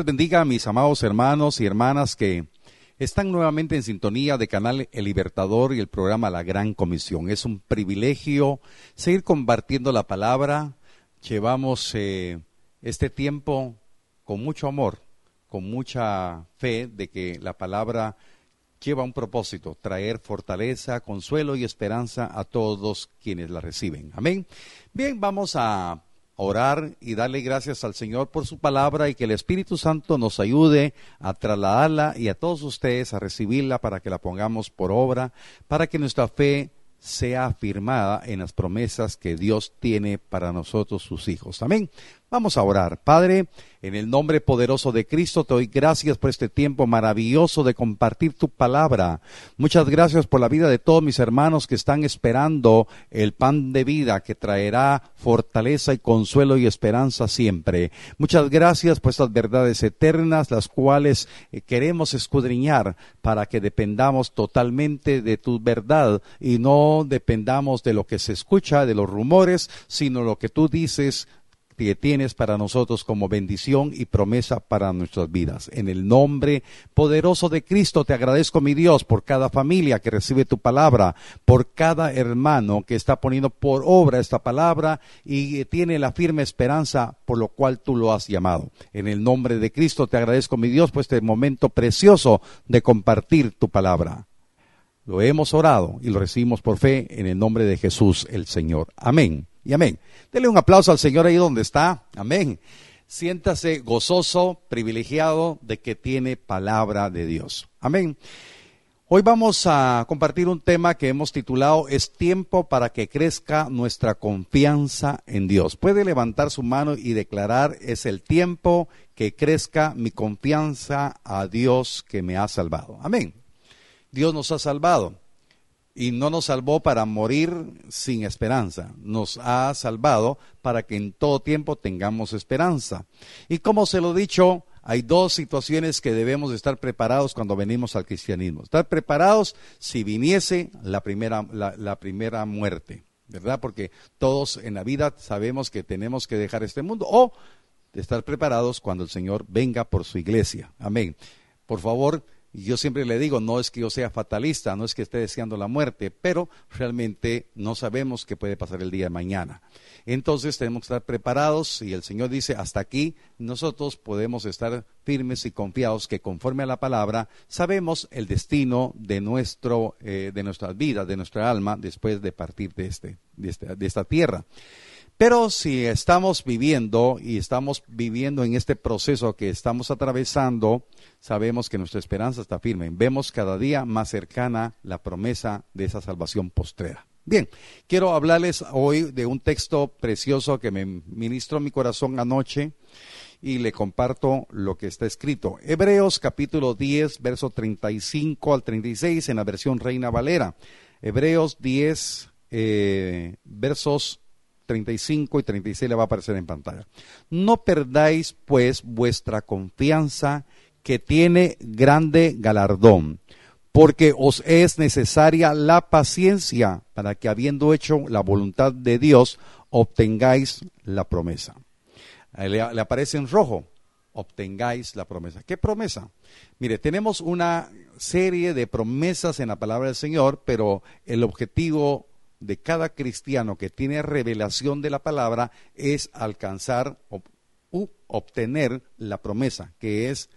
les bendiga a mis amados hermanos y hermanas que están nuevamente en sintonía de Canal El Libertador y el programa La Gran Comisión. Es un privilegio seguir compartiendo la palabra. Llevamos eh, este tiempo con mucho amor, con mucha fe de que la palabra lleva un propósito, traer fortaleza, consuelo y esperanza a todos quienes la reciben. Amén. Bien, vamos a orar y darle gracias al Señor por su palabra y que el Espíritu Santo nos ayude a trasladarla y a todos ustedes a recibirla para que la pongamos por obra, para que nuestra fe sea afirmada en las promesas que Dios tiene para nosotros sus hijos. Amén. Vamos a orar. Padre, en el nombre poderoso de Cristo te doy gracias por este tiempo maravilloso de compartir tu palabra. Muchas gracias por la vida de todos mis hermanos que están esperando el pan de vida que traerá fortaleza y consuelo y esperanza siempre. Muchas gracias por estas verdades eternas, las cuales eh, queremos escudriñar para que dependamos totalmente de tu verdad y no dependamos de lo que se escucha, de los rumores, sino lo que tú dices que tienes para nosotros como bendición y promesa para nuestras vidas. En el nombre poderoso de Cristo te agradezco, mi Dios, por cada familia que recibe tu palabra, por cada hermano que está poniendo por obra esta palabra y tiene la firme esperanza por lo cual tú lo has llamado. En el nombre de Cristo te agradezco, mi Dios, por este momento precioso de compartir tu palabra. Lo hemos orado y lo recibimos por fe en el nombre de Jesús el Señor. Amén y amén. Dele un aplauso al Señor ahí donde está. Amén. Siéntase gozoso, privilegiado de que tiene palabra de Dios. Amén. Hoy vamos a compartir un tema que hemos titulado Es tiempo para que crezca nuestra confianza en Dios. Puede levantar su mano y declarar es el tiempo que crezca mi confianza a Dios que me ha salvado. Amén. Dios nos ha salvado y no nos salvó para morir sin esperanza, nos ha salvado para que en todo tiempo tengamos esperanza. Y como se lo he dicho, hay dos situaciones que debemos estar preparados cuando venimos al cristianismo. Estar preparados si viniese la primera, la, primera muerte, ¿verdad? Porque todos en la vida sabemos que tenemos que dejar este mundo o estar preparados cuando el Señor venga por su iglesia. Amén. Por favor, yo siempre le digo, no es que yo sea fatalista, no es que esté deseando la muerte, pero realmente no sabemos qué puede pasar el día de mañana. Entonces tenemos que estar preparados y el Señor dice, hasta aquí nosotros podemos estar firmes y confiados que conforme a la palabra sabemos el destino de, nuestro, eh, de nuestra vida, de nuestra alma, después de partir de, este, de, este, de esta tierra. Pero si estamos viviendo y estamos viviendo en este proceso que estamos atravesando, sabemos que nuestra esperanza está firme. Vemos cada día más cercana la promesa de esa salvación postrera. Bien, quiero hablarles hoy de un texto precioso que me ministró mi corazón anoche y le comparto lo que está escrito. Hebreos capítulo 10, verso 35 al 36 en la versión Reina Valera. Hebreos 10, eh, versos 35 y 36 le va a aparecer en pantalla. No perdáis pues vuestra confianza que tiene grande galardón, porque os es necesaria la paciencia para que habiendo hecho la voluntad de Dios, obtengáis la promesa. Le, le aparece en rojo, obtengáis la promesa. ¿Qué promesa? Mire, tenemos una serie de promesas en la palabra del Señor, pero el objetivo de cada cristiano que tiene revelación de la palabra es alcanzar o obtener la promesa, que es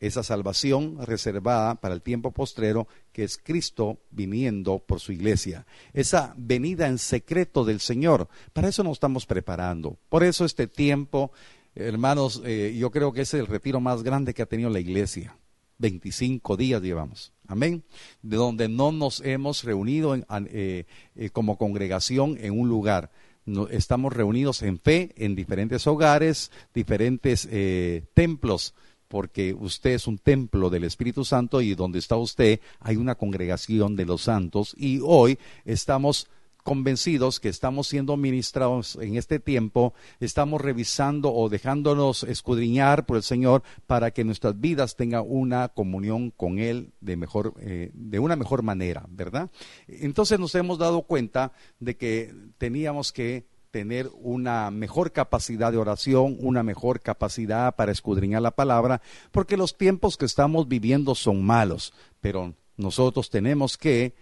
esa salvación reservada para el tiempo postrero, que es Cristo viniendo por su iglesia. Esa venida en secreto del Señor. Para eso nos estamos preparando. Por eso este tiempo, hermanos, eh, yo creo que es el retiro más grande que ha tenido la iglesia. 25 días llevamos. Amén. De donde no nos hemos reunido eh, eh, como congregación en un lugar. estamos reunidos en fe en diferentes hogares, diferentes templos, porque usted es un templo del Espíritu Santo y donde está usted hay una congregación de los santos y hoy estamos convencidos que estamos siendo ministrados en este tiempo, estamos revisando o dejándonos escudriñar por el Señor para que nuestras vidas tengan una comunión con Él de mejor, eh, de una mejor manera, ¿verdad? Entonces nos hemos dado cuenta de que teníamos que tener una mejor capacidad de oración, una mejor capacidad para escudriñar la palabra, porque los tiempos que estamos viviendo son malos, pero nosotros tenemos que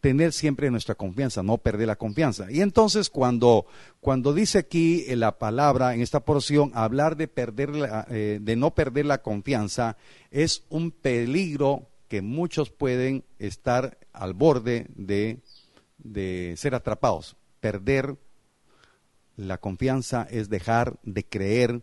tener siempre nuestra confianza, no perder la confianza. Y entonces cuando, cuando dice aquí la palabra en esta porción, hablar de, perder eh, de no perder la confianza, es un peligro que muchos pueden estar al borde de, de ser atrapados. Perder la confianza es dejar de creer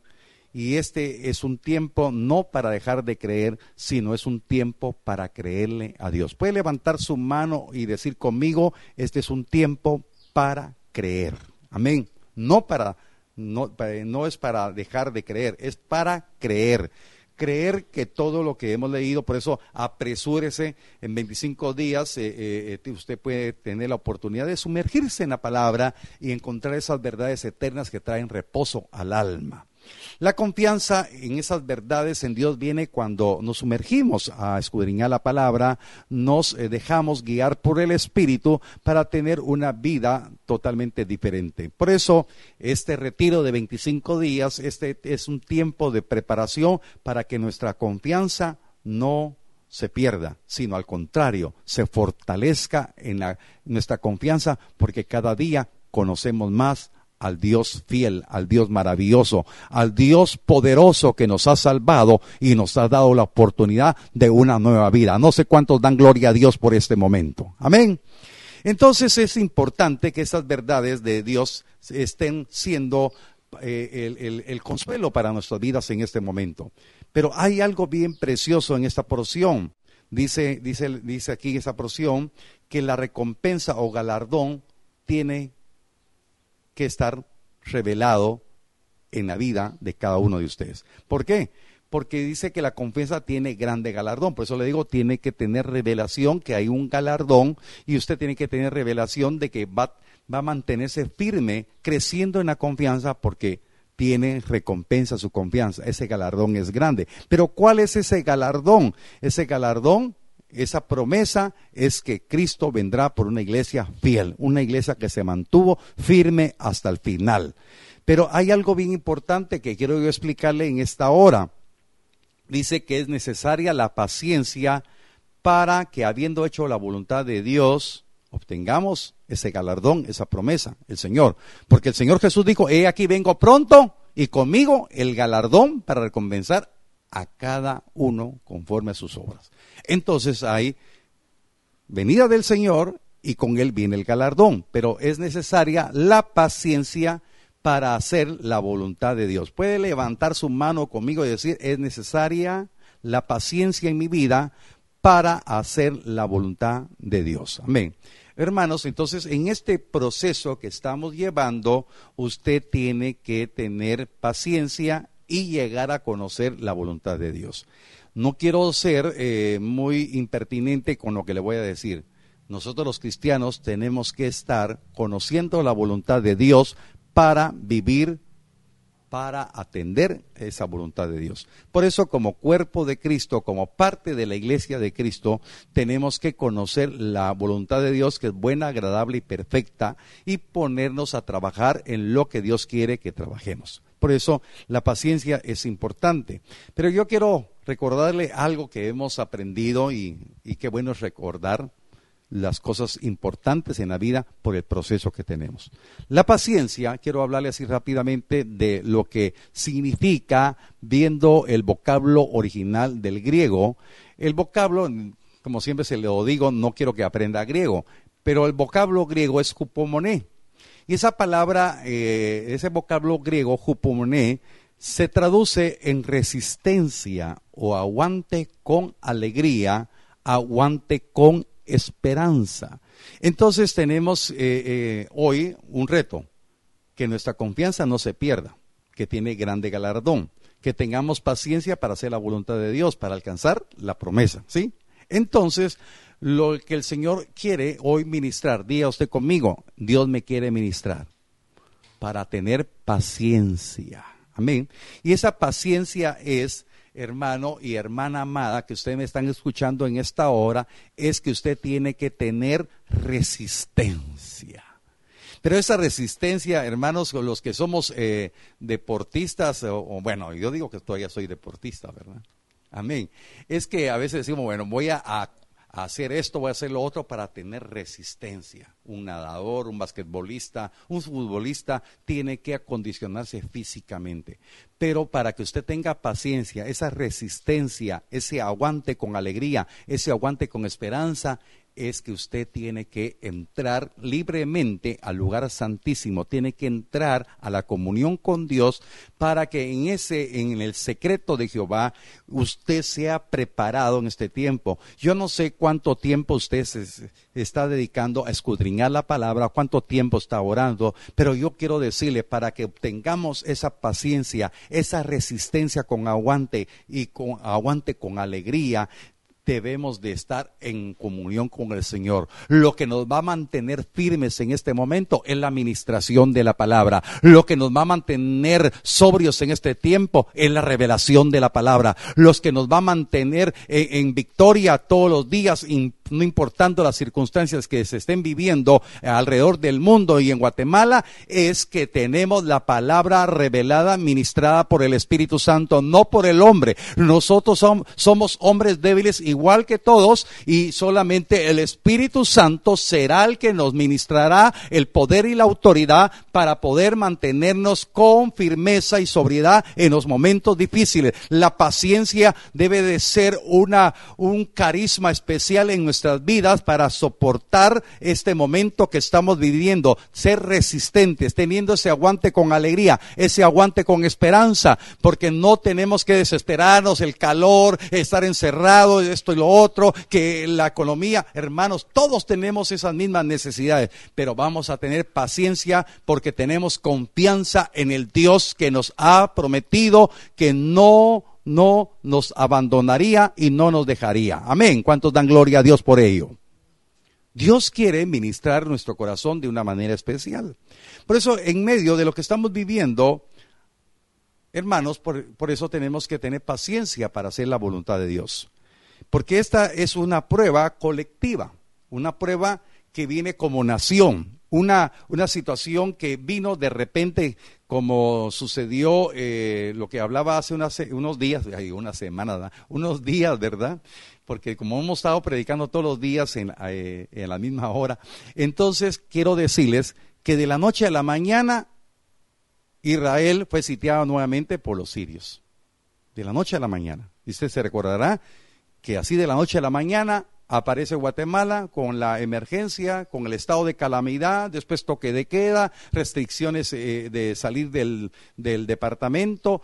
y este es un tiempo no para dejar de creer, sino es un tiempo para creerle a Dios. Puede levantar su mano y decir conmigo, este es un tiempo para creer. Amén. No para no, no es para dejar de creer, es para creer creer que todo lo que hemos leído, por eso apresúrese en 25 días, eh, eh, eh, usted puede tener la oportunidad de sumergirse en la palabra y encontrar esas verdades eternas que traen reposo al alma. La confianza en esas verdades en Dios viene cuando nos sumergimos a escudriñar la palabra, nos eh, dejamos guiar por el Espíritu para tener una vida totalmente diferente. Por eso, este retiro de 25 días, este es un tiempo de preparación para que nuestra confianza no se pierda, sino al contrario, se fortalezca en nuestra confianza porque cada día conocemos más al Dios fiel, al Dios maravilloso, al Dios poderoso que nos ha salvado y nos ha dado la oportunidad de una nueva vida. No sé cuántos dan gloria a Dios por este momento. Amén. Entonces es importante que esas verdades de Dios estén siendo eh, el, el, consuelo para nuestras vidas en este momento. Pero hay algo bien precioso en esta porción. Dice, dice, dice aquí esa porción que la recompensa o galardón tiene que estar revelado en la vida de cada uno de ustedes. ¿Por qué? Porque dice que la confianza tiene grande galardón. Por eso le digo, tiene que tener revelación que hay un galardón y usted tiene que tener revelación de que va, va a mantenerse firme, creciendo en la confianza porque tiene recompensa su confianza. Ese galardón es grande. Pero ¿cuál es ese galardón? Ese galardón esa promesa es que Cristo vendrá por una iglesia fiel, una iglesia que se mantuvo firme hasta el final. Pero hay algo bien importante que quiero yo explicarle en esta hora. Dice que es necesaria la paciencia para que habiendo hecho la voluntad de Dios, obtengamos ese galardón, esa promesa, el Señor. Porque el Señor Jesús dijo, he aquí vengo pronto y conmigo el galardón para recompensar a cada uno conforme a sus obras. Entonces hay venida del Señor y con él viene el galardón, pero es necesaria la paciencia para hacer la voluntad de Dios. Puede levantar su mano conmigo y decir, es necesaria la paciencia en mi vida para hacer la voluntad de Dios. Amén. Hermanos, entonces en este proceso que estamos llevando, usted tiene que tener paciencia y llegar a conocer la voluntad de Dios. No quiero ser eh, muy impertinente con lo que le voy a decir. Nosotros los cristianos tenemos que estar conociendo la voluntad de Dios para vivir, para atender esa voluntad de Dios. Por eso como cuerpo de Cristo, como parte de la iglesia de Cristo, tenemos que conocer la voluntad de Dios que es buena, agradable y perfecta y ponernos a trabajar en lo que Dios quiere que trabajemos. Por eso la paciencia es importante. Pero yo quiero recordarle algo que hemos aprendido y, qué bueno es recordar las cosas importantes en la vida por el proceso que tenemos. La paciencia, quiero hablarle así rápidamente de lo que significa viendo el vocablo original del griego. El vocablo, como siempre se lo digo, no quiero que aprenda griego, pero el vocablo griego es cupomoné. Y esa palabra, eh, ese vocablo griego, jupomoné, se traduce en resistencia o aguante con alegría, aguante con esperanza. Entonces tenemos eh, eh, hoy un reto, que nuestra confianza no se pierda, que tiene grande galardón, que tengamos paciencia para hacer la voluntad de Dios, para alcanzar la promesa, ¿sí? Entonces, lo que el Señor quiere hoy ministrar, diga usted conmigo, Dios me quiere ministrar para tener paciencia. Amén. Y esa paciencia es, hermano y hermana amada, que ustedes me están escuchando en esta hora, es que usted tiene que tener resistencia. Pero esa resistencia, hermanos, los que somos eh, deportistas, o, bueno, yo digo que todavía soy deportista, ¿verdad? Amén. Es que a veces decimos, bueno, voy a, a hacer esto, voy a hacer lo otro para tener resistencia. Un nadador, un basquetbolista, un futbolista tiene que acondicionarse físicamente. Pero para que usted tenga paciencia, esa resistencia, ese aguante con alegría, ese aguante con esperanza, es que usted tiene que entrar libremente al lugar santísimo, tiene que entrar a la comunión con Dios para que en ese en el secreto de Jehová usted sea preparado en este tiempo. Yo no sé cuánto tiempo usted se está dedicando a escudriñar la palabra, cuánto tiempo está orando, pero yo quiero decirle para que obtengamos esa paciencia, esa resistencia con aguante y con aguante con alegría, debemos de estar en comunión con el Señor. Lo que nos va a mantener firmes en este momento es la administración de la palabra. Lo que nos va a mantener sobrios en este tiempo es la revelación de la palabra. Los que nos va a mantener en, victoria todos los días, no importando las circunstancias que se estén viviendo alrededor del mundo y en Guatemala, es que tenemos la palabra revelada, ministrada por el Espíritu Santo, no por el hombre. Nosotros somos hombres débiles igual que todos y solamente el Espíritu Santo será el que nos ministrará el poder y la autoridad para poder mantenernos con firmeza y sobriedad en los momentos difíciles. La paciencia debe de ser una, un carisma especial en nuestra nuestras vidas para soportar este momento que estamos viviendo, ser resistentes, teniendo ese aguante con alegría, ese aguante con esperanza, porque no tenemos que desesperarnos, el calor, estar encerrado, esto y lo otro, que la economía, hermanos, todos tenemos esas mismas necesidades, pero vamos a tener paciencia porque tenemos confianza en el Dios que nos ha prometido que no no nos abandonaría y no nos dejaría. Amén. ¿Cuántos dan gloria a Dios por ello? Dios quiere ministrar nuestro corazón de una manera especial. Por eso, en medio de lo que estamos viviendo, hermanos, por, por, eso tenemos que tener paciencia para hacer la voluntad de Dios. Porque esta es una prueba colectiva, una prueba que viene como nación, una, una situación que vino de repente, como sucedió eh, lo que hablaba hace unos días, hay una semana, unos días, ¿verdad? Porque como hemos estado predicando todos los días en, eh, en la misma hora, entonces quiero decirles que de la noche a la mañana Israel fue sitiado nuevamente por los sirios. De la noche a la mañana. Y usted se recordará que así de la noche a la mañana aparece Guatemala con la emergencia, con el estado de calamidad, después toque de queda, restricciones eh, de salir del, departamento.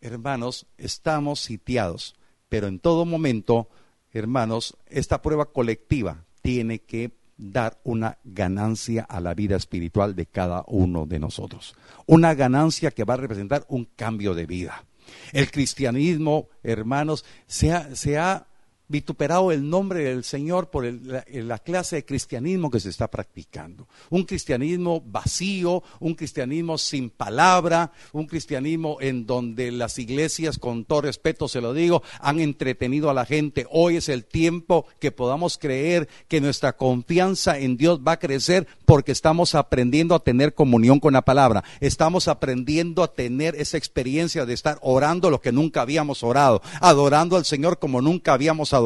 Hermanos, estamos sitiados, pero en todo momento, hermanos, esta prueba colectiva tiene que dar una ganancia a la vida espiritual de cada uno de nosotros. Una ganancia que va a representar un cambio de vida. El cristianismo, hermanos, se ha, se ha vituperado el nombre del Señor por la, clase de cristianismo que se está practicando. Un cristianismo vacío, un cristianismo sin palabra, un cristianismo en donde las iglesias, con todo respeto se lo digo, han entretenido a la gente. Hoy es el tiempo que podamos creer que nuestra confianza en Dios va a crecer porque estamos aprendiendo a tener comunión con la palabra. Estamos aprendiendo a tener esa experiencia de estar orando lo que nunca habíamos orado, adorando al Señor como nunca habíamos adorado,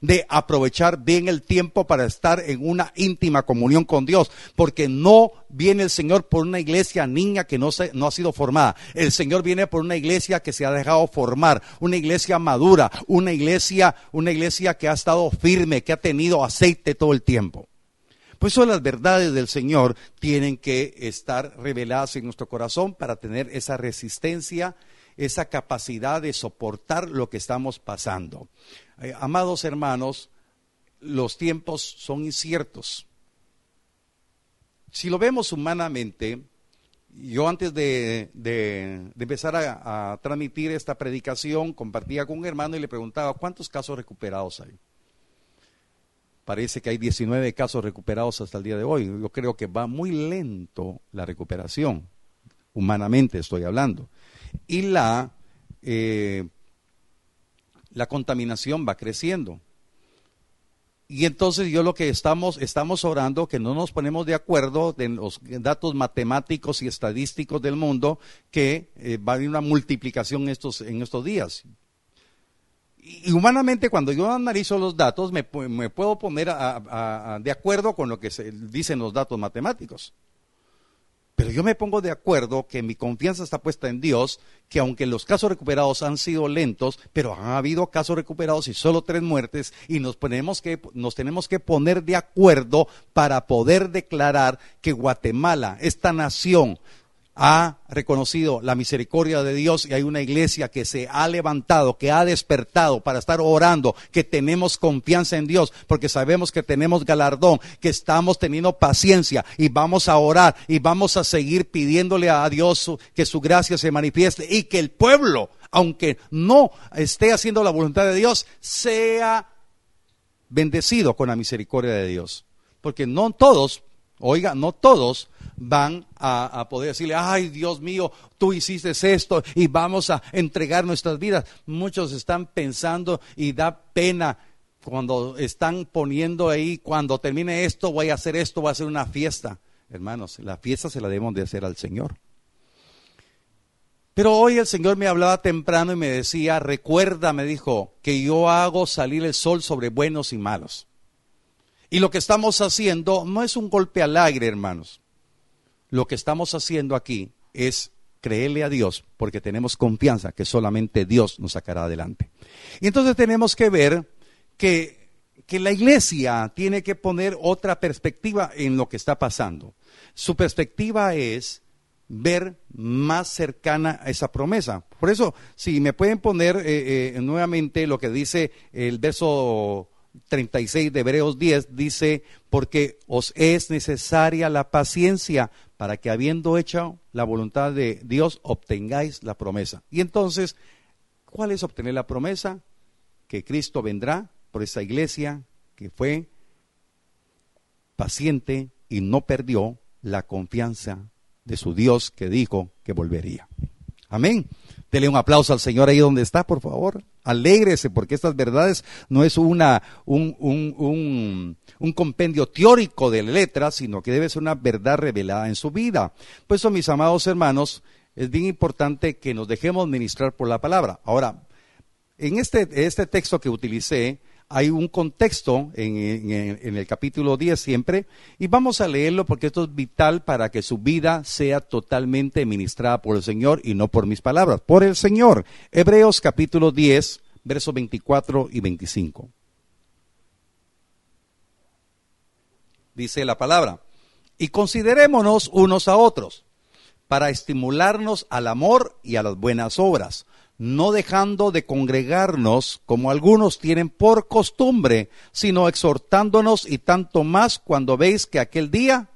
de aprovechar bien el tiempo para estar en una íntima comunión con Dios, porque no viene el Señor por una iglesia niña que no, se, no ha sido formada. El Señor viene por una iglesia que se ha dejado formar, una iglesia madura, una iglesia, una iglesia que ha estado firme, que ha tenido aceite todo el tiempo. Pues eso las verdades del Señor tienen que estar reveladas en nuestro corazón para tener esa resistencia, esa capacidad de soportar lo que estamos pasando. Eh, amados hermanos, los tiempos son inciertos. Si lo vemos humanamente, yo antes de, empezar a, a, transmitir esta predicación, compartía con un hermano y le preguntaba, ¿cuántos casos recuperados hay? Parece que hay 19 casos recuperados hasta el día de hoy. Yo creo que va muy lento la recuperación, humanamente estoy hablando. Y la eh, la contaminación va creciendo. y entonces yo lo que estamos, estamos orando, que no nos ponemos de acuerdo en los datos matemáticos y estadísticos del mundo, que eh, va a haber una multiplicación estos, en estos días. Y humanamente cuando yo analizo los datos me, puedo poner de acuerdo con lo que se dicen los datos matemáticos. Pero yo me pongo de acuerdo que mi confianza está puesta en Dios, que aunque los casos recuperados han sido lentos, pero han habido casos recuperados y solo tres muertes, y nos, que, nos tenemos que poner de acuerdo para poder declarar que Guatemala, esta nación, ha reconocido la misericordia de Dios y hay una iglesia que se ha levantado, que ha despertado para estar orando, que tenemos confianza en Dios, porque sabemos que tenemos galardón, que estamos teniendo paciencia y vamos a orar y vamos a seguir pidiéndole a Dios que su gracia se manifieste y que el pueblo, aunque no esté haciendo la voluntad de Dios, sea bendecido con la misericordia de Dios. Porque no todos, oiga, no todos van a, poder decirle, ay Dios mío, tú hiciste esto y vamos a entregar nuestras vidas. Muchos están pensando y da pena cuando están poniendo ahí, cuando termine esto, voy a hacer esto, voy a hacer una fiesta. Hermanos, la fiesta se la debemos de hacer al Señor. Pero hoy el Señor me hablaba temprano y me decía, recuerda, me dijo, que yo hago salir el sol sobre buenos y malos. Y lo que estamos haciendo no es un golpe al aire, hermanos lo que estamos haciendo aquí es creerle a Dios porque tenemos confianza que solamente Dios nos sacará adelante. Y entonces tenemos que ver que, que la iglesia tiene que poner otra perspectiva en lo que está pasando. Su perspectiva es ver más cercana a esa promesa. Por eso, si me pueden poner eh, eh, nuevamente lo que dice el verso 36 de Hebreos 10 dice, porque os es necesaria la paciencia para que habiendo hecho la voluntad de Dios obtengáis la promesa. Y entonces, ¿cuál es obtener la promesa? Que Cristo vendrá por esa iglesia que fue paciente y no perdió la confianza de su Dios que dijo que volvería. Amén. Dele un aplauso al Señor ahí donde está, por favor. Alégrese, porque estas verdades no es una, un, un, un, compendio teórico de letras, sino que debe ser una verdad revelada en su vida. Pues eso, mis amados hermanos, es bien importante que nos dejemos ministrar por la palabra. Ahora, en este, este texto que utilicé, hay un contexto en, el capítulo 10 siempre, y vamos a leerlo porque esto es vital para que su vida sea totalmente ministrada por el Señor y no por mis palabras, por el Señor. Hebreos capítulo 10, versos 24 y 25. Dice la palabra, y considerémonos unos a otros para estimularnos al amor y a las buenas obras no dejando de congregarnos como algunos tienen por costumbre, sino exhortándonos y tanto más cuando veis que aquel día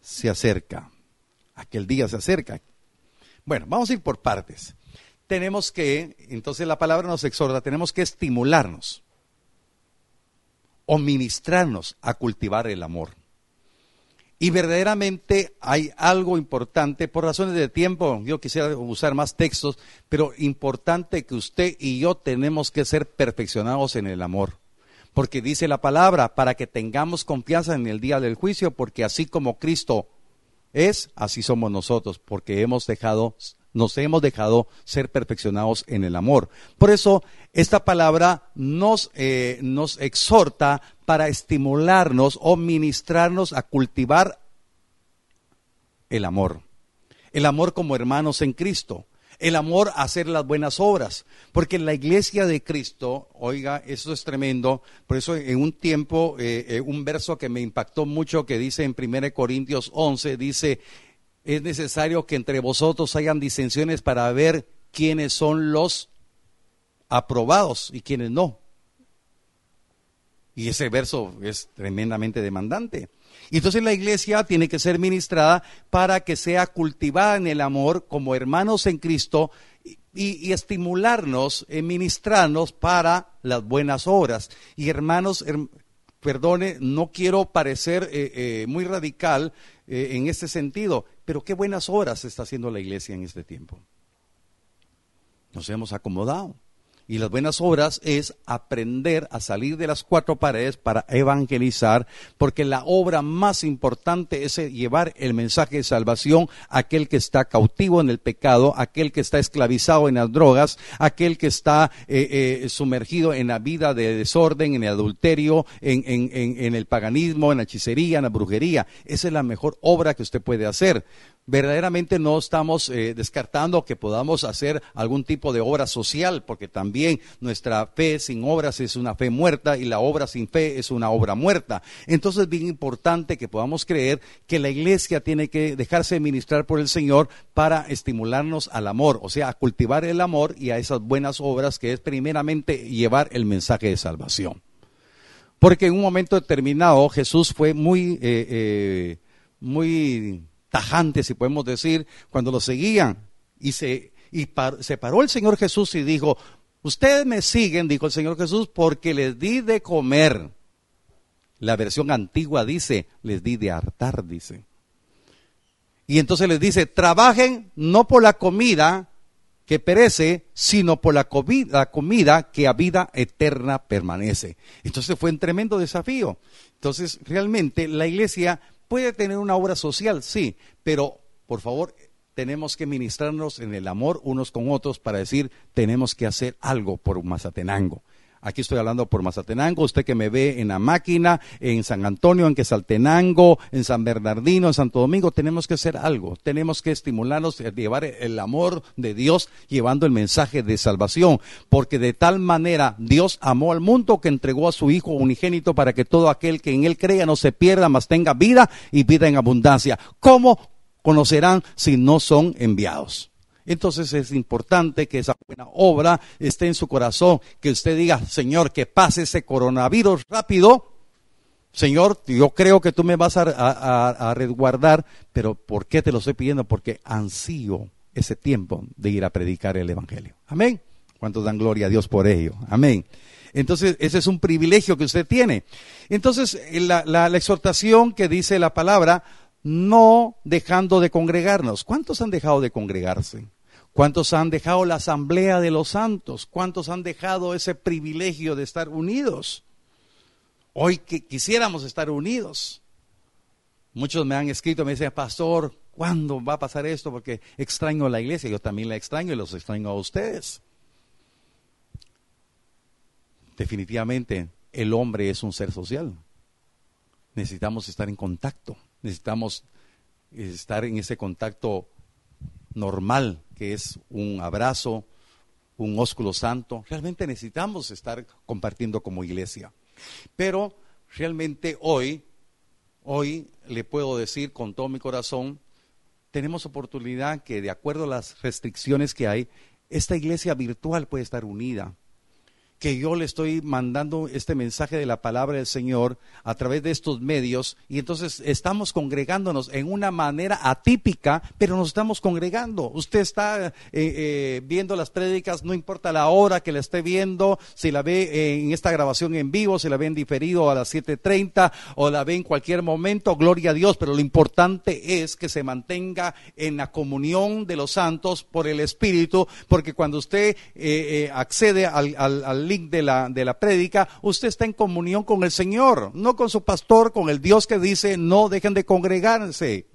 se acerca. Aquel día se acerca. Bueno, vamos a ir por partes. Tenemos que, entonces la palabra nos exhorta, tenemos que estimularnos o ministrarnos a cultivar el amor. Y verdaderamente hay algo importante, por razones de tiempo, yo quisiera usar más textos, pero importante que usted y yo tenemos que ser perfeccionados en el amor. Porque dice la palabra, para que tengamos confianza en el día del juicio, porque así como Cristo es, así somos nosotros, porque hemos dejado, nos hemos dejado ser perfeccionados en el amor. Por eso, esta palabra nos, eh, nos exhorta para estimularnos o ministrarnos a cultivar el amor. El amor como hermanos en Cristo. El amor a hacer las buenas obras. Porque la iglesia de Cristo, oiga, eso es tremendo. Por eso en un tiempo, eh, eh, un verso que me impactó mucho que dice en 1 Corintios 11, dice, es necesario que entre vosotros hayan disensiones para ver quiénes son los aprobados y quiénes no. Y ese verso es tremendamente demandante. Y entonces la iglesia tiene que ser ministrada para que sea cultivada en el amor como hermanos en Cristo y, estimularnos, en ministrarnos para las buenas obras. Y hermanos, perdone, no quiero parecer eh, eh, muy radical eh, en este sentido, pero qué buenas obras está haciendo la iglesia en este tiempo. Nos hemos acomodado. Y las buenas obras es aprender a salir de las cuatro paredes para evangelizar, porque la obra más importante es llevar el mensaje de salvación a aquel que está cautivo en el pecado, aquel que está esclavizado en las drogas, aquel que está eh, eh, sumergido en la vida de desorden, en el adulterio, en, en el paganismo, en la hechicería, en la brujería. Esa es la mejor obra que usted puede hacer verdaderamente no estamos eh, descartando que podamos hacer algún tipo de obra social, porque también nuestra fe sin obras es una fe muerta y la obra sin fe es una obra muerta. Entonces es bien importante que podamos creer que la iglesia tiene que dejarse ministrar por el Señor para estimularnos al amor, o sea, a cultivar el amor y a esas buenas obras que es primeramente llevar el mensaje de salvación. Porque en un momento determinado Jesús fue muy, eh, eh, muy tajante, si podemos decir, cuando lo seguían. Y se, y paró el Señor Jesús y dijo, ustedes me siguen, dijo el Señor Jesús, porque les di de comer. La versión antigua dice, les di de hartar, dice. Y entonces les dice, trabajen no por la comida que perece, sino por la la comida que a vida eterna permanece. Entonces fue un tremendo desafío. Entonces, realmente la iglesia Puede tener una obra social, sí, pero por favor tenemos que ministrarnos en el amor unos con otros para decir tenemos que hacer algo por Mazatenango. Aquí estoy hablando por Mazatenango, usted que me ve en la máquina, en San Antonio, en Quesaltenango, en San Bernardino, en Santo Domingo, tenemos que hacer algo. Tenemos que estimularnos a llevar el amor de Dios llevando el mensaje de salvación, porque de tal manera Dios amó al mundo que entregó a su Hijo unigénito para que todo aquel que en él crea no se pierda, mas tenga vida y vida en abundancia. ¿Cómo conocerán si no son enviados? Entonces es importante que esa buena obra esté en su corazón, que usted diga, Señor, que pase ese coronavirus rápido. Señor, yo creo que tú me vas a, resguardar, pero ¿por qué te lo estoy pidiendo? Porque ansío ese tiempo de ir a predicar el Evangelio. Amén. ¿Cuántos dan gloria a Dios por ello? Amén. Entonces, ese es un privilegio que usted tiene. Entonces, la, la exhortación que dice la palabra, no dejando de congregarnos. ¿Cuántos han dejado de congregarse? ¿Cuántos han dejado la asamblea de los santos? ¿Cuántos han dejado ese privilegio de estar unidos? Hoy que quisiéramos estar unidos. Muchos me han escrito, me dicen, pastor, ¿cuándo va a pasar esto? Porque extraño la iglesia. Yo también la extraño y los extraño a ustedes. Definitivamente, el hombre es un ser social. Necesitamos estar en contacto necesitamos estar en ese contacto normal, que es un abrazo, un ósculo santo. Realmente necesitamos estar compartiendo como iglesia. Pero realmente hoy, hoy le puedo decir con todo mi corazón, tenemos oportunidad que de acuerdo a las restricciones que hay, esta iglesia virtual puede estar unida que yo le estoy mandando este mensaje de la palabra del Señor a través de estos medios y entonces estamos congregándonos en una manera atípica, pero nos estamos congregando. Usted está eh, eh, viendo las prédicas, no importa la hora que la esté viendo, si la ve en esta grabación en vivo, si la ve en diferido a las 7.30 o la ve en cualquier momento, gloria a Dios, pero lo importante es que se mantenga en la comunión de los santos por el Espíritu, porque cuando usted eh, accede al, al, al de la, de la prédica, usted está en comunión con el Señor, no con su pastor, con el Dios que dice no dejen de congregarse.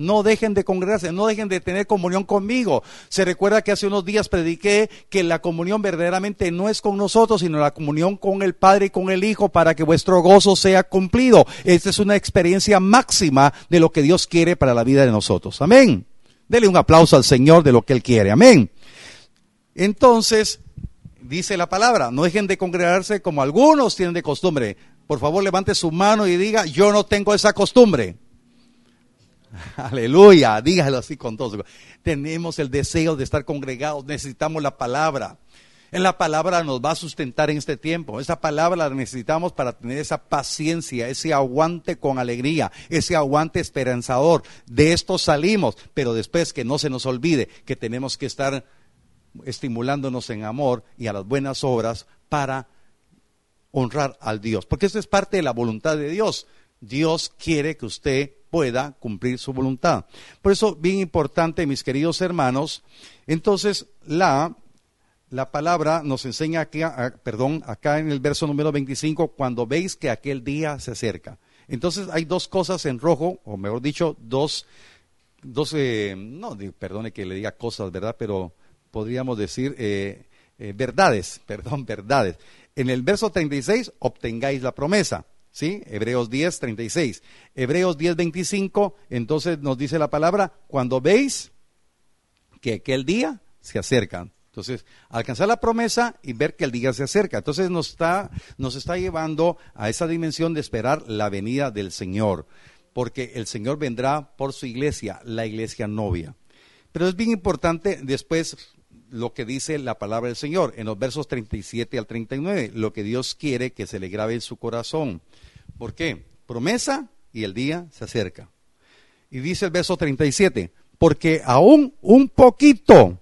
No dejen de congregarse, no dejen de tener comunión conmigo. Se recuerda que hace unos días prediqué que la comunión verdaderamente no es con nosotros, sino la comunión con el Padre y con el Hijo para que vuestro gozo sea cumplido. Esta es una experiencia máxima de lo que Dios quiere para la vida de nosotros. Amén. Dele un aplauso al Señor de lo que Él quiere. Amén. Entonces, dice la palabra, no dejen de congregarse como algunos tienen de costumbre. Por favor, levante su mano y diga, yo no tengo esa costumbre. Aleluya, dígalo así con todos. Tenemos el deseo de estar congregados, necesitamos la palabra. En la palabra nos va a sustentar en este tiempo. Esa palabra la necesitamos para tener esa paciencia, ese aguante con alegría, ese aguante esperanzador. De esto salimos, pero después que no se nos olvide que tenemos que estar estimulándonos en amor y a las buenas obras para honrar al Dios. Porque eso es parte de la voluntad de Dios. Dios quiere que usted pueda cumplir su voluntad. Por eso, bien importante, mis queridos hermanos, entonces la, la palabra nos enseña aquí, perdón, acá en el verso número 25, cuando veis que aquel día se acerca. Entonces hay dos cosas en rojo, o mejor dicho, dos, dos eh, no, perdone que le diga cosas, ¿verdad? Pero podríamos decir eh, eh, verdades, perdón, verdades. En el verso 36, obtengáis la promesa. ¿Sí? Hebreos 10, 36. Hebreos 10, 25, entonces nos dice la palabra, cuando veis que aquel día se acerca. Entonces, alcanzar la promesa y ver que el día se acerca. Entonces nos está, nos está llevando a esa dimensión de esperar la venida del Señor, porque el Señor vendrá por su iglesia, la iglesia novia. Pero es bien importante después lo que dice la palabra del Señor en los versos 37 al 39, lo que Dios quiere que se le grabe en su corazón. ¿Por qué? Promesa y el día se acerca. Y dice el verso 37, porque aún un poquito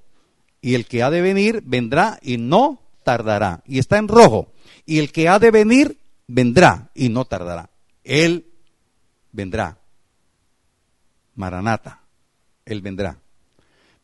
y el que ha de venir vendrá y no tardará. Y está en rojo. Y el que ha de venir vendrá y no tardará. Él vendrá. Maranata. Él vendrá.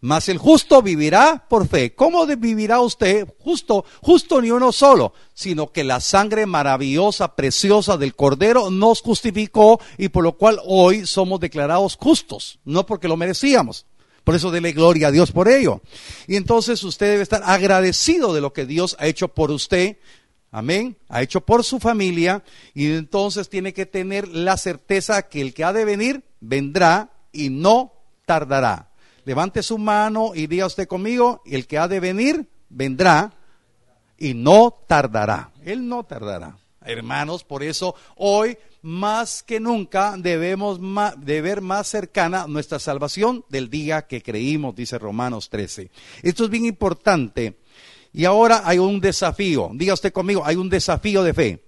Mas el justo vivirá por fe. ¿Cómo vivirá usted? Justo, justo ni uno solo, sino que la sangre maravillosa, preciosa del Cordero nos justificó y por lo cual hoy somos declarados justos, no porque lo merecíamos, por eso dele gloria a Dios por ello. Y entonces usted debe estar agradecido de lo que Dios ha hecho por usted. Amén. Ha hecho por su familia. Y entonces tiene que tener la certeza que el que ha de venir vendrá y no tardará. Levante su mano y diga usted conmigo, el que ha de venir vendrá y no tardará. Él no tardará. Hermanos, por eso hoy más que nunca debemos de ver más cercana nuestra salvación del día que creímos, dice Romanos 13. Esto es bien importante. Y ahora hay un desafío. Diga usted conmigo, hay un desafío de fe.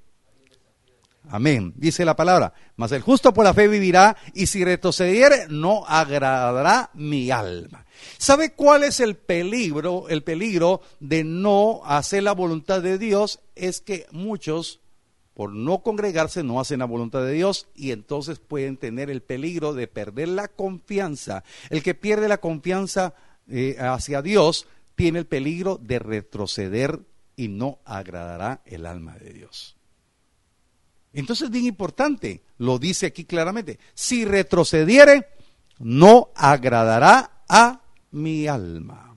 Amén. Dice la palabra, mas el justo por la fe vivirá y si retrocediere no agradará mi alma. ¿Sabe cuál es el peligro? El peligro de no hacer la voluntad de Dios es que muchos por no congregarse no hacen la voluntad de Dios y entonces pueden tener el peligro de perder la confianza. El que pierde la confianza eh, hacia Dios tiene el peligro de retroceder y no agradará el alma de Dios. Entonces es bien importante, lo dice aquí claramente, si retrocediere, no agradará a mi alma.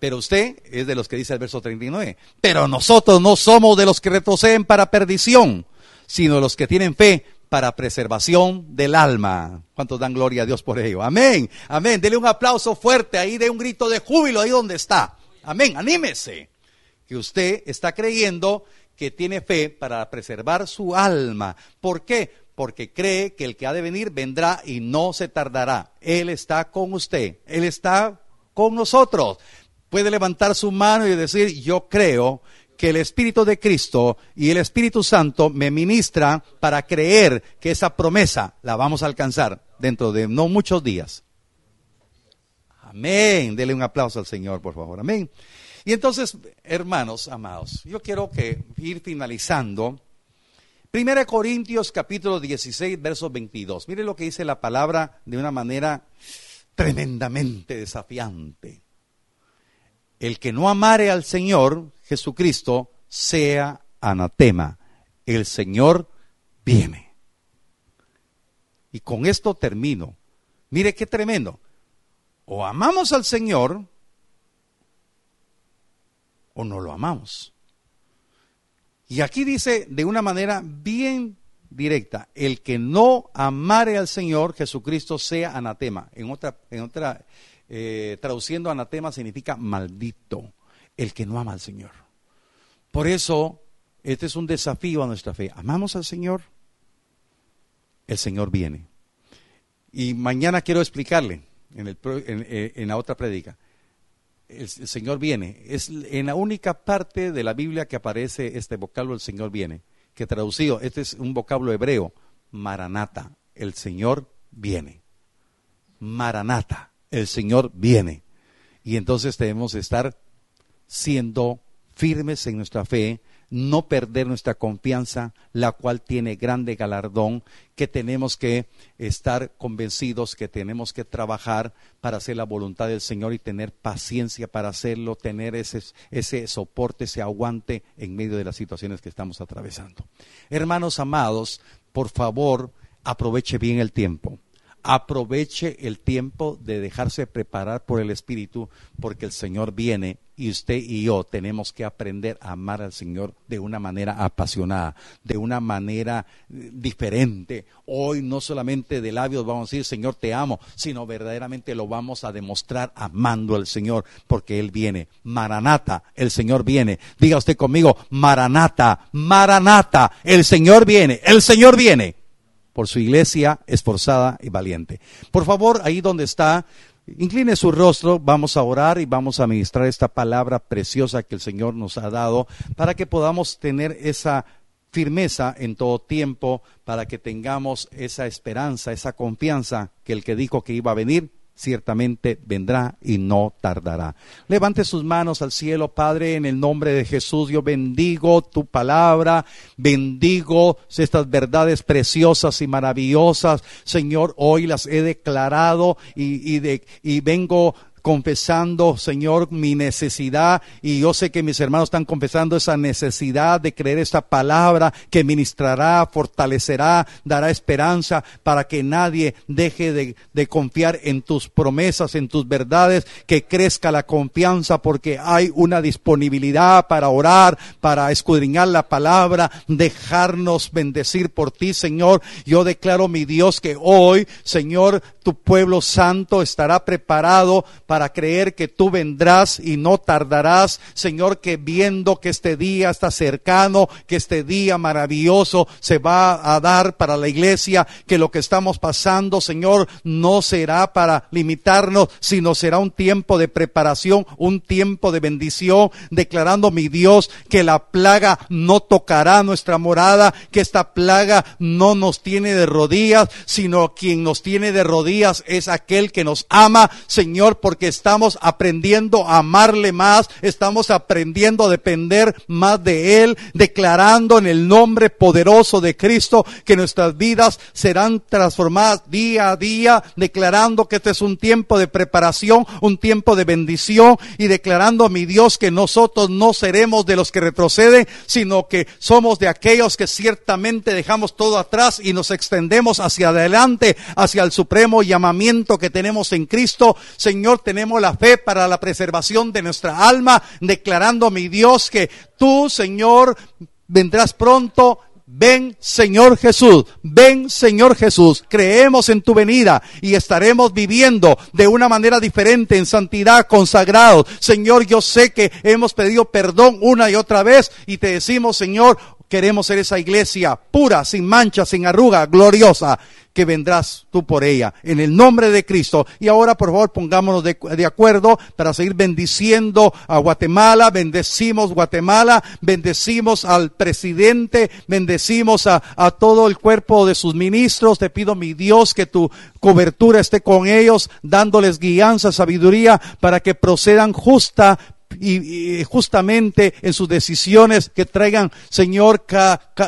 Pero usted es de los que dice el verso 39. Pero nosotros no somos de los que retroceden para perdición, sino de los que tienen fe para preservación del alma. ¿Cuántos dan gloria a Dios por ello? Amén. Amén. Dele un aplauso fuerte ahí, de un grito de júbilo ahí donde está. Amén. Anímese. Que usted está creyendo que tiene fe para preservar su alma. ¿Por qué? Porque cree que el que ha de venir vendrá y no se tardará. Él está con usted. Él está con nosotros puede levantar su mano y decir, yo creo que el Espíritu de Cristo y el Espíritu Santo me ministra para creer que esa promesa la vamos a alcanzar dentro de no muchos días. Amén. Dele un aplauso al Señor, por favor. Amén. Y entonces, hermanos amados, yo quiero que ir finalizando. Primera Corintios capítulo 16, verso 22. Mire lo que dice la palabra de una manera tremendamente desafiante el que no amare al Señor Jesucristo sea anatema. El Señor viene. Y con esto termino. Mire qué tremendo. O amamos al Señor o no lo amamos. Y aquí dice de una manera bien directa, el que no amare al Señor Jesucristo sea anatema. En otra, en otra eh, traduciendo anatema significa maldito, el que no ama al Señor. Por eso, este es un desafío a nuestra fe. ¿Amamos al Señor? El Señor viene. Y mañana quiero explicarle en, el, eh, en, la otra predica. El, Señor viene. Es en la única parte de la Biblia que aparece este vocablo, el Señor viene. Que traducido, este es un vocablo hebreo, Maranata. El Señor viene. Maranata el Señor viene. Y entonces debemos estar siendo firmes en nuestra fe, no perder nuestra confianza, la cual tiene grande galardón, que tenemos que estar convencidos, que tenemos que trabajar para hacer la voluntad del Señor y tener paciencia para hacerlo, tener ese, ese soporte, ese aguante en medio de las situaciones que estamos atravesando. Hermanos amados, por favor, aproveche bien el tiempo aproveche el tiempo de dejarse preparar por el Espíritu, porque el Señor viene y usted y yo tenemos que aprender a amar al Señor de una manera apasionada, de una manera eh, diferente. Hoy no solamente de labios vamos a decir, Señor, te amo, sino verdaderamente lo vamos a demostrar amando al Señor, porque Él viene. Maranata, el Señor viene. Diga usted conmigo, Maranata, Maranata, el Señor viene, el Señor viene por su iglesia esforzada y valiente. Por favor, ahí donde está, incline su rostro, vamos a orar y vamos a ministrar esta palabra preciosa que el Señor nos ha dado para que podamos tener esa firmeza en todo tiempo, para que tengamos esa esperanza, esa confianza que el que dijo que iba a venir ciertamente vendrá y no tardará. Levante sus manos al cielo, Padre, en el nombre de Jesús. Yo bendigo tu palabra, bendigo estas verdades preciosas y maravillosas. Señor, hoy las he declarado y, y, de, y vengo confesando, Señor, mi necesidad y yo sé que mis hermanos están confesando esa necesidad de creer esta palabra que ministrará, fortalecerá, dará esperanza para que nadie deje de, de confiar en tus promesas, en tus verdades, que crezca la confianza porque hay una disponibilidad para orar, para escudriñar la palabra, dejarnos bendecir por ti, Señor. Yo declaro, mi Dios, que hoy, Señor, tu pueblo santo estará preparado para para creer que tú vendrás y no tardarás, Señor, que viendo que este día está cercano, que este día maravilloso se va a dar para la iglesia, que lo que estamos pasando, Señor, no será para limitarnos, sino será un tiempo de preparación, un tiempo de bendición, declarando mi Dios que la plaga no tocará nuestra morada, que esta plaga no nos tiene de rodillas, sino quien nos tiene de rodillas es aquel que nos ama, Señor, porque estamos aprendiendo a amarle más, estamos aprendiendo a depender más de Él, declarando en el nombre poderoso de Cristo que nuestras vidas serán transformadas día a día, declarando que este es un tiempo de preparación, un tiempo de bendición y declarando a mi Dios que nosotros no seremos de los que retroceden, sino que somos de aquellos que ciertamente dejamos todo atrás y nos extendemos hacia adelante, hacia el supremo llamamiento que tenemos en Cristo. Señor, tenemos la fe para la preservación de nuestra alma, declarando, mi Dios, que tú, Señor, vendrás pronto. Ven Señor Jesús, ven Señor Jesús, creemos en tu venida y estaremos viviendo de una manera diferente en santidad, consagrados. Señor, yo sé que hemos pedido perdón una y otra vez y te decimos, Señor, queremos ser esa iglesia pura, sin mancha, sin arruga, gloriosa que vendrás tú por ella, en el nombre de Cristo. Y ahora, por favor, pongámonos de, acuerdo para seguir bendiciendo a Guatemala. Bendecimos Guatemala, bendecimos al presidente, bendecimos a, a todo el cuerpo de sus ministros. Te pido, mi Dios, que tu cobertura esté con ellos, dándoles guianza, sabiduría, para que procedan justa, y, justamente en sus decisiones que traigan, Señor,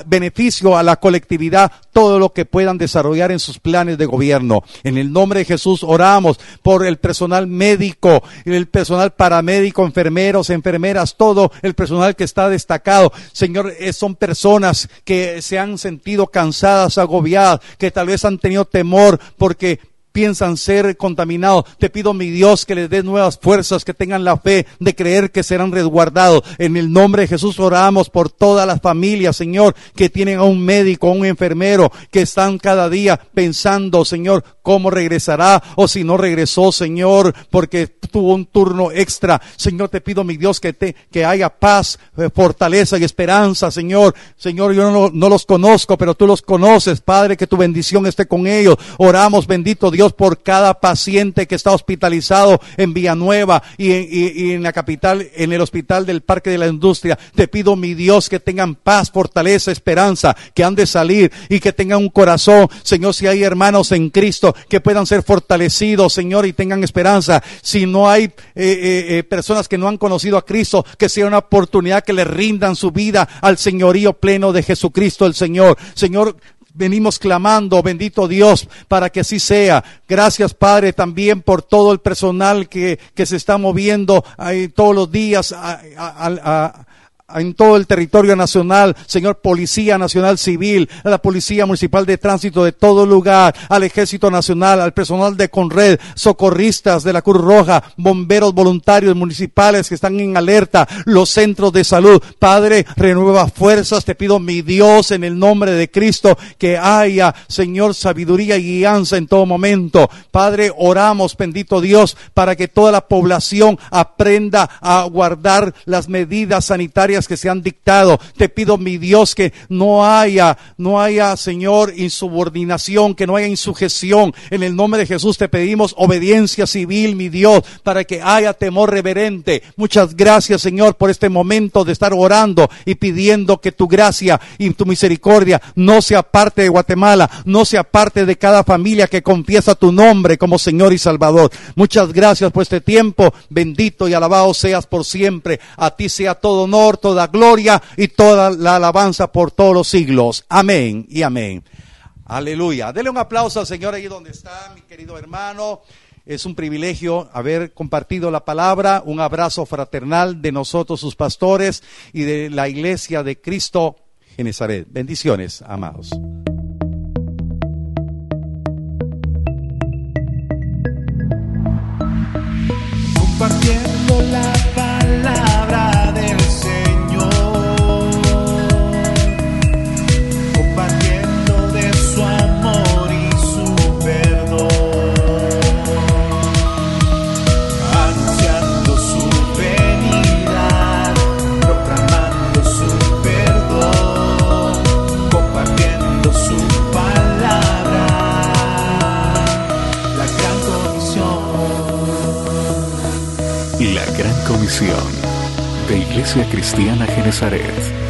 beneficio a la colectividad, todo lo que puedan desarrollar en sus planes de gobierno. En el nombre de Jesús oramos por el personal médico, el personal paramédico, enfermeros, enfermeras, todo el personal que está destacado. Señor, eh, son personas que se han sentido cansadas, agobiadas, que tal vez han tenido temor porque piensan ser contaminados. Te pido, mi Dios, que les des nuevas fuerzas, que tengan la fe de creer que serán resguardados. En el nombre de Jesús oramos por todas las familias, Señor, que tienen a un médico, a un enfermero, que están cada día pensando, Señor, cómo regresará o si no regresó, Señor, porque tuvo un turno extra. Señor, te pido, mi Dios, que, te, que haya paz, eh, fortaleza y esperanza, Señor. Señor, yo no, no los conozco, pero tú los conoces, Padre, que tu bendición esté con ellos. Oramos, bendito Dios Por cada paciente que está hospitalizado en Villanueva y en, y en la capital, en el hospital del Parque de la Industria. Te pido, mi Dios, que tengan paz, fortaleza, esperanza, que han de salir y que tengan un corazón. Señor, si hay hermanos en Cristo que puedan ser fortalecidos, Señor, y tengan esperanza. Si no hay eh, eh, eh, personas que no han conocido a Cristo, que sea una oportunidad que le rindan su vida al señorío pleno de Jesucristo el Señor. Señor, venimos clamando, bendito Dios, para que así sea. Gracias, Padre, también por todo el personal que, que se está moviendo ahí todos los días a, a, en todo el territorio nacional, Señor, Policía Nacional Civil, a la Policía Municipal de Tránsito de todo lugar, al Ejército Nacional, al personal de Conred, socorristas de la Cruz Roja, bomberos voluntarios municipales que están en alerta, los centros de salud. Padre, renueva fuerzas, te pido mi Dios en el nombre de Cristo que haya, Señor, sabiduría y guianza en todo momento. Padre, oramos, bendito Dios, para que toda la población aprenda a guardar las medidas sanitarias que se han dictado. Te pido, mi Dios, que no haya, no haya, Señor, insubordinación, que no haya insujeción. En el nombre de Jesús te pedimos obediencia civil, mi Dios, para que haya temor reverente. Muchas gracias, Señor, por este momento de estar orando y pidiendo que tu gracia y tu misericordia no sea parte de Guatemala, no sea parte de cada familia que confiesa tu nombre como Señor y Salvador. Muchas gracias por este tiempo. Bendito y alabado seas por siempre. A ti sea todo honor, toda gloria y toda la alabanza por todos los siglos. Amén y amén. Aleluya. Dele un aplauso al Señor ahí donde está, mi querido hermano. Es un privilegio haber compartido la palabra, un abrazo fraternal de nosotros, sus pastores, y de la iglesia de Cristo en. Bendiciones, amados. Cristiana Genezaret.